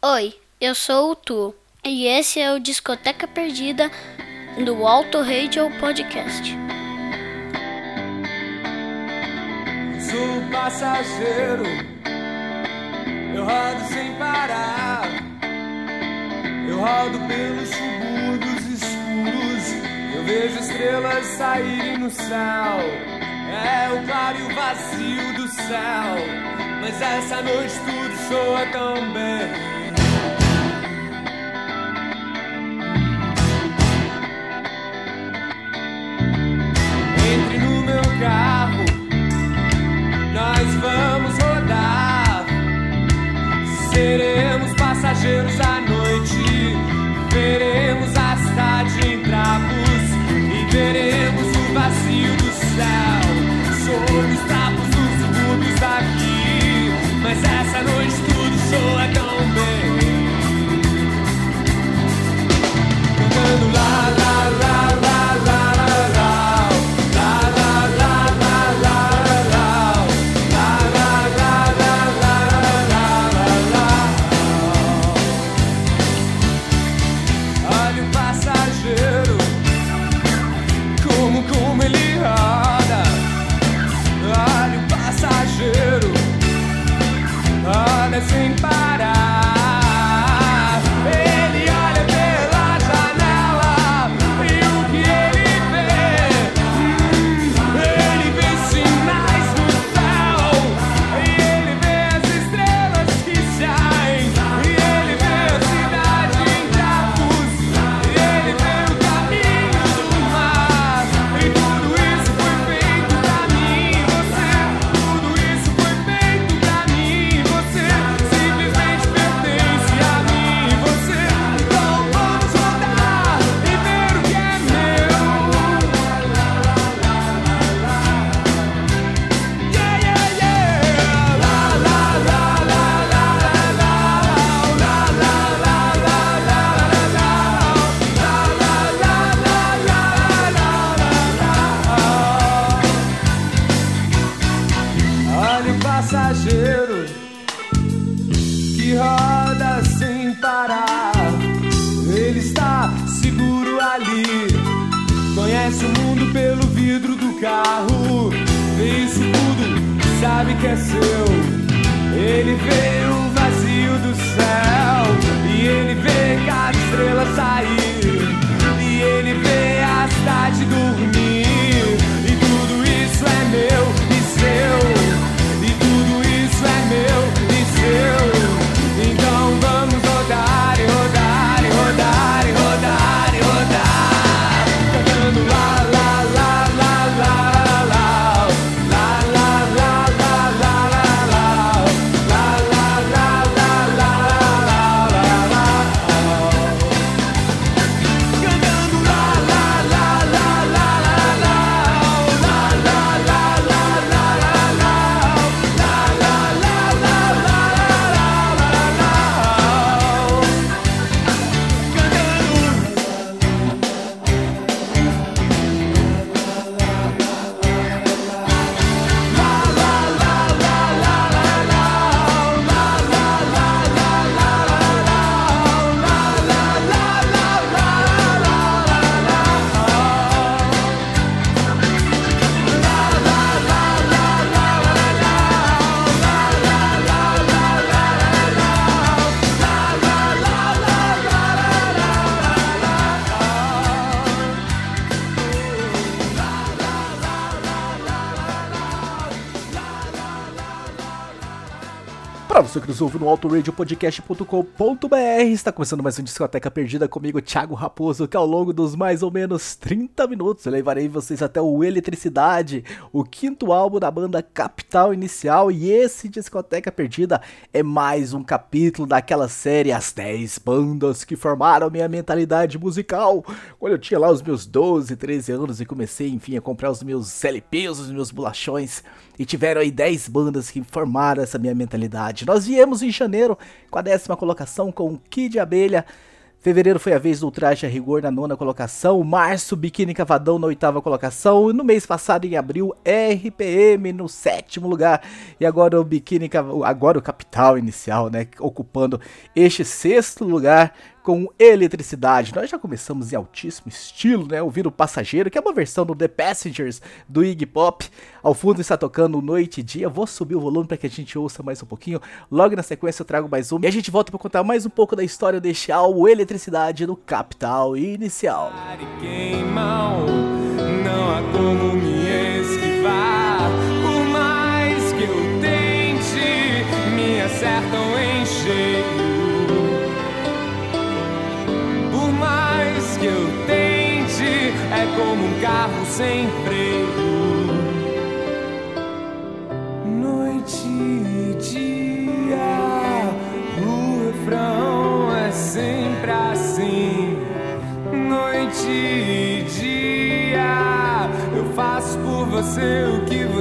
Oi, eu sou o Tu e esse é o Discoteca Perdida do Alto Radio Podcast. Sou passageiro, eu rodo sem parar. Eu rodo pelos subúrbios escuros, eu vejo estrelas saírem no céu. É o claro e o vazio do céu, mas essa noite tudo soa tão bem. carro, nós vamos rodar. Seremos você que nos ouve no autoradiopodcast.com.br. Está começando mais um Discoteca Perdida comigo, Thiago Raposo, que ao longo dos mais ou menos 30 minutos eu levarei vocês até o Eletricidade, o quinto álbum da banda Capital Inicial. E esse Discoteca Perdida é mais um capítulo daquela série As 10 Bandas que formaram minha mentalidade musical. Quando eu tinha lá os meus 12, 13 anos e comecei, enfim, a comprar os meus LPs, os meus bolachões, e tiveram aí 10 bandas que formaram essa minha mentalidade. Nós viemos em janeiro com a décima colocação com Kid Abelha. Fevereiro foi a vez do traje a Rigor na nona colocação, março Biquíni Cavadão na oitava colocação, e no mês passado, em abril, RPM no sétimo lugar, e agora o Biquíni agora o Capital Inicial, né, ocupando este sexto lugar com eletricidade. Nós já começamos em altíssimo estilo, né? Ouvindo o Passageiro, que é uma versão do The Passengers do Iggy Pop. Ao fundo está tocando Noite e Dia. Vou subir o volume para que a gente ouça mais um pouquinho. Logo na sequência eu trago mais um. E a gente volta para contar mais um pouco da história deste álbum Eletricidade no Capital Inicial. Não há como como um carro sem freio. Noite e dia, o refrão é sempre assim. Noite e dia, eu faço por você o que você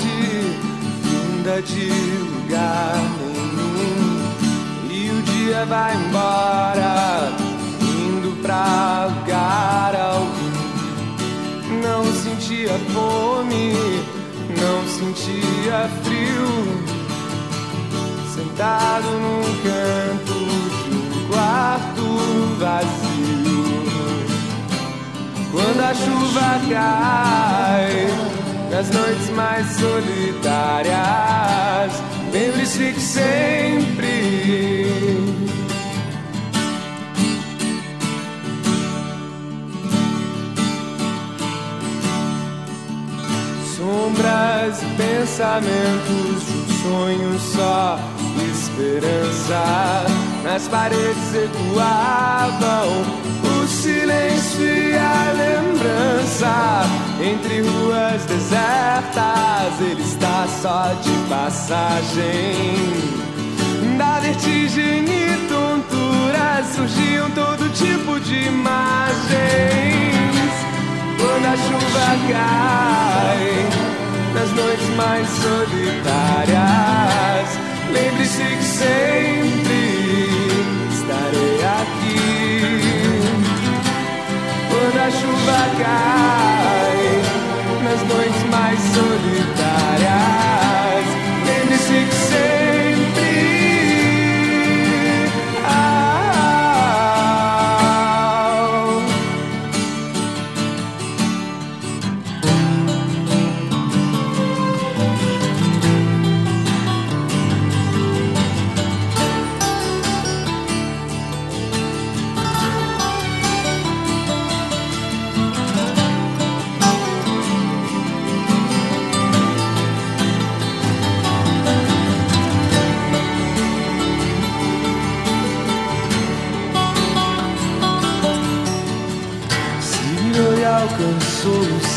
funda de lugar nenhum. E o dia vai embora, indo pra lugar algum. Não sentia fome, não sentia frio. Sentado num canto de um quarto vazio. Quando a chuva cai nas noites mais solitárias. Lembre-se que sempre sombras e pensamentos de um sonho só, esperança nas paredes ecoavam o silêncio e a lembrança entre ruas desertas. Ele está só de passagem. Da vertigem e tontura surgiam todo tipo de imagens. Quando a chuva cai nas noites mais solitárias, lembre-se que sempre estarei aqui a chuva cai nas noites mais solitárias. Lembre-se que sempre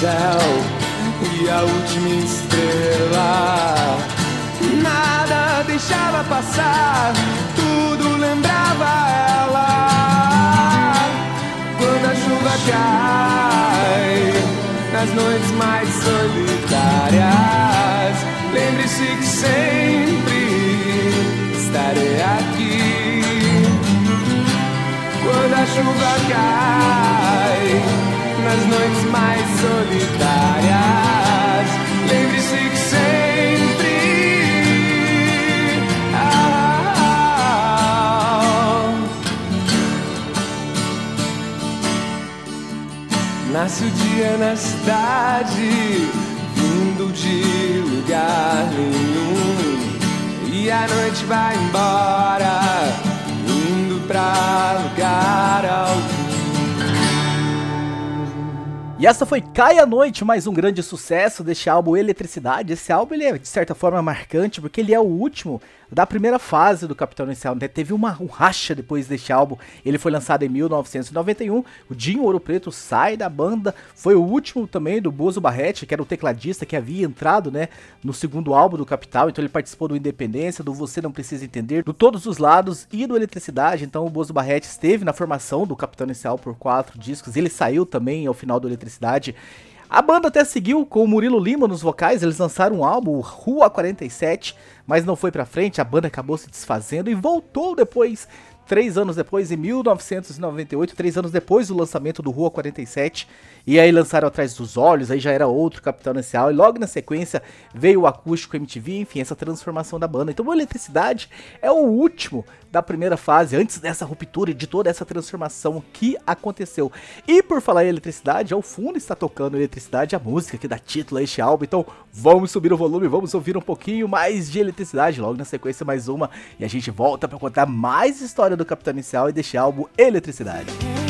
céu e a última estrela. Nada deixava passar, tudo lembrava ela. Quando a chuva cai nas noites mais solitárias, lembre-se que sempre estarei aqui chuva cai o dia na cidade, vindo de lugar nenhum. E a noite vai embora, indo pra lugar algum. E essa foi Cai à Noite, mais um grande sucesso deste álbum Eletricidade. Esse álbum ele é de certa forma marcante porque ele é o último da primeira fase do Capitão Inicial. Né? Teve uma, um racha depois deste álbum. Ele foi lançado em 1991. O Dinho Ouro Preto sai da banda. Foi o último também do Bozo Barrete, que era o tecladista que havia entrado né, no segundo álbum do Capital. Então ele participou do Independência, do Você Não Precisa Entender, do Todos os Lados e do Eletricidade. Então o Bozo Barrete esteve na formação do Capitão Inicial por quatro discos. Ele saiu também ao final do Eletricidade. A banda até seguiu com o Murilo Lima nos vocais, eles lançaram um álbum, Rua 47, mas não foi pra frente, a banda acabou se desfazendo e voltou depois, três anos depois, em 1998, três anos depois do lançamento do Rua 47, e aí lançaram Atrás dos Olhos, aí já era outro Capitão Inicial, e logo na sequência veio o acústico MTV, enfim, essa transformação da banda. Então, a Eletricidade é o último da primeira fase, antes dessa ruptura e de toda essa transformação que aconteceu. E por falar em eletricidade, ao fundo está tocando Eletricidade, a música que dá título a este álbum. Então, vamos subir o volume, vamos ouvir um pouquinho mais de eletricidade, logo na sequência mais uma, e a gente volta para contar mais história do Capitão Inicial e deste álbum Eletricidade. Eletricidade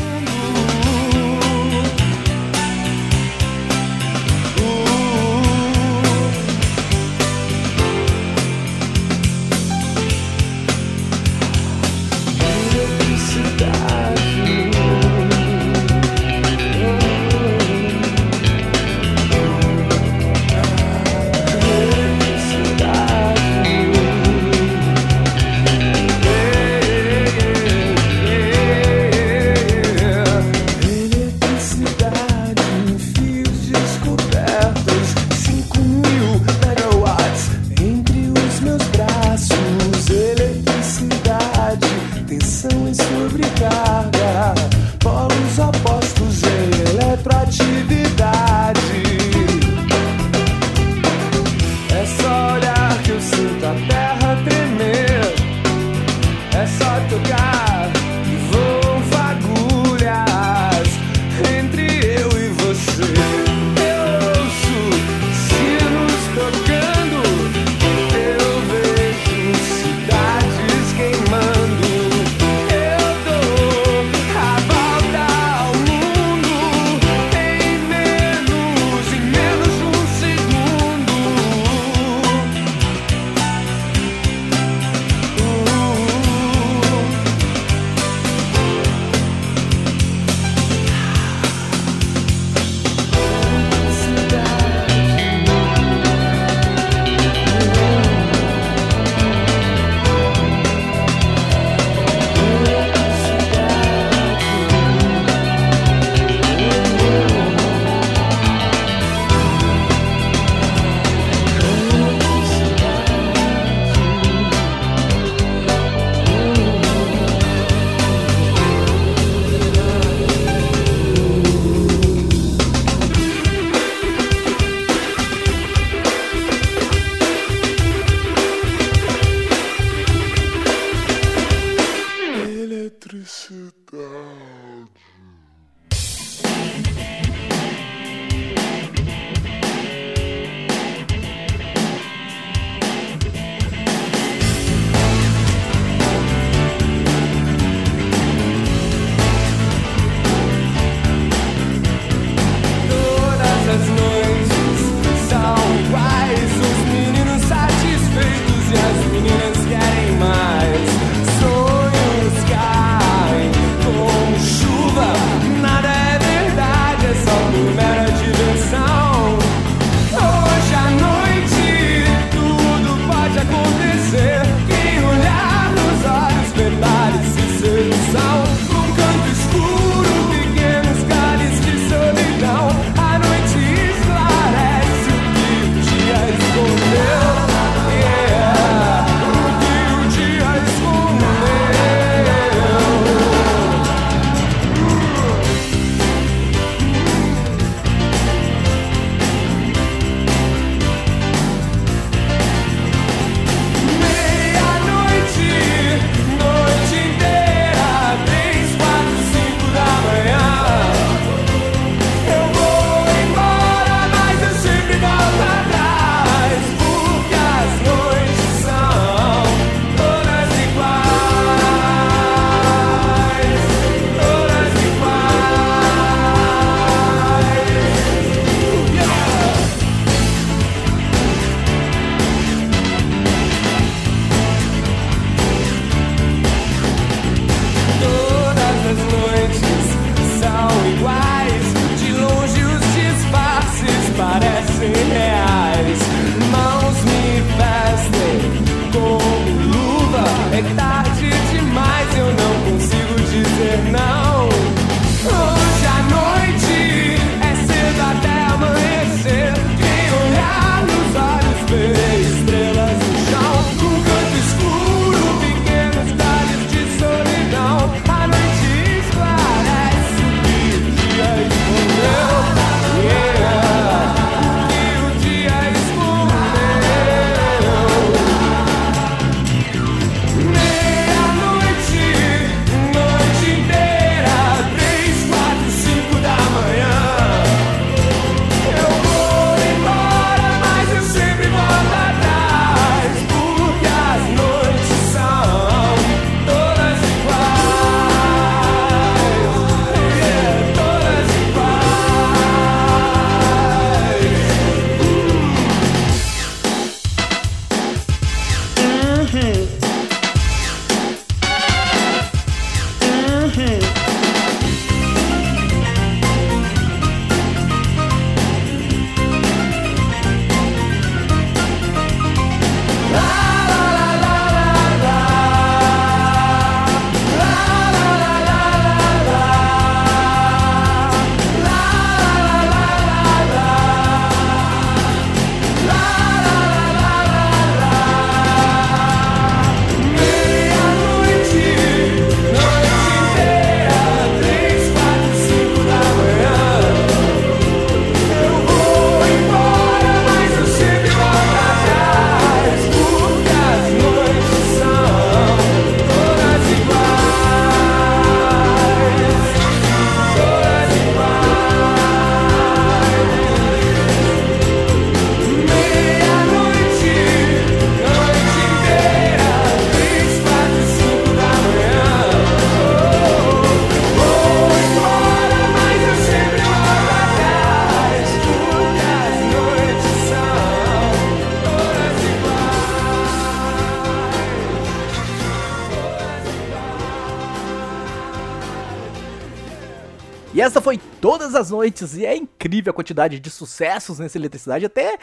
essa foi Todas as Noites, e é incrível a quantidade de sucessos nessa eletricidade, até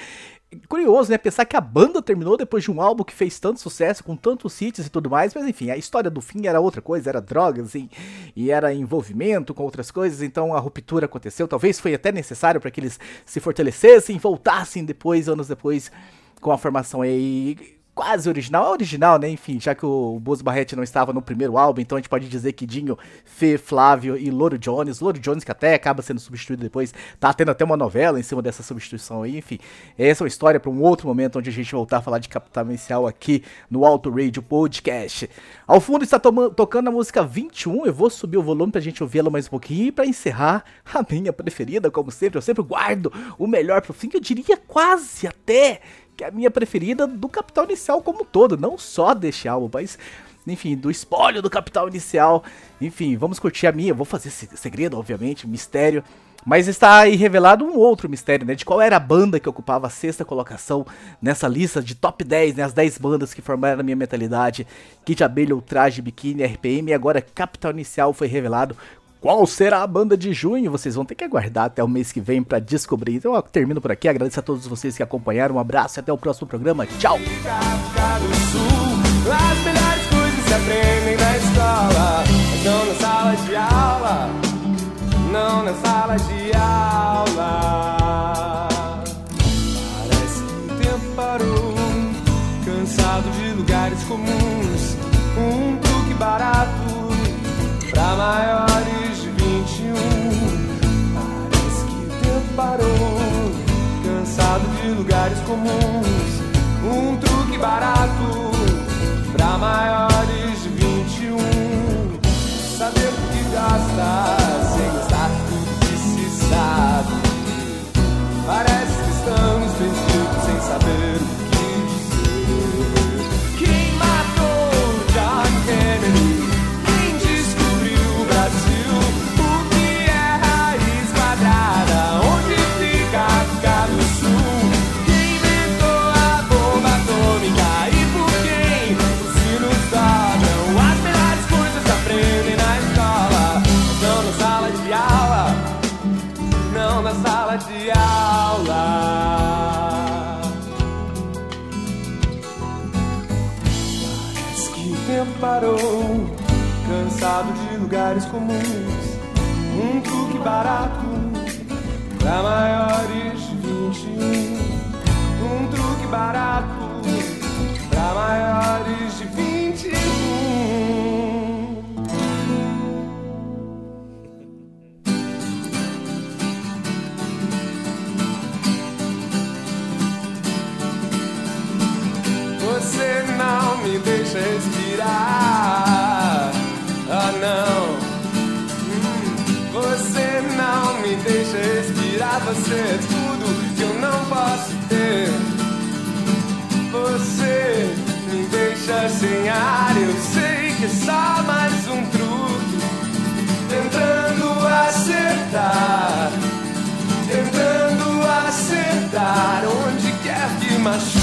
curioso, né? Pensar que a banda terminou depois de um álbum que fez tanto sucesso, com tantos hits e tudo mais, mas enfim, a história do fim era outra coisa, era drogas e, e era envolvimento com outras coisas, então a ruptura aconteceu. Talvez foi até necessário para que eles se fortalecessem, voltassem depois, anos depois, com a formação aí quase original, é original, né? Enfim, já que o Bozo Barrett não estava no primeiro álbum, então a gente pode dizer que Dinho, Fê, Flávio e Loro Jones, Loro Jones que até acaba sendo substituído depois, tá tendo até uma novela em cima dessa substituição aí, enfim. Essa é uma história para um outro momento onde a gente voltar a falar de Capital Inicial aqui no Auto Radio Podcast. Ao fundo está tocando a música 21, eu vou subir o volume pra gente ouvi-la mais um pouquinho e para encerrar a minha preferida, como sempre, eu sempre guardo o melhor pro fim, eu diria quase até que é a minha preferida do Capital Inicial como um todo, não só deste álbum, mas enfim, do espólio do Capital Inicial. Enfim, vamos curtir a minha, vou fazer segredo, obviamente, mistério. Mas está aí revelado um outro mistério, né? De qual era a banda que ocupava a sexta colocação nessa lista de top 10, né? As 10 bandas que formaram a minha mentalidade. Kid Abelha, Ultraje, Biquíni, RPM. E agora Capital Inicial foi revelado qual será a banda de junho? Vocês vão ter que aguardar até o mês que vem para descobrir. Então eu termino por aqui, agradeço a todos vocês que acompanharam, um abraço e até o próximo programa. Tchau! Mas não na sala de aula. Parece que o tempo parou, cansado de lugares comuns, um truque barato pra maiores parou, cansado de lugares comuns. Um truque barato pra maiores de 21. Saber o que gasta sem gastar tudo que se sabe. Parece que estamos vencidos sem saber comuns. Um truque barato para maiores de 21. Um truque barato para maiores de 21. Você não me deixa respirar. Deixa respirar. Você é tudo que eu não posso ter. Você me deixa sem ar. Eu sei que é só mais um truque. Tentando acertar. Tentando acertar onde quer que machuque.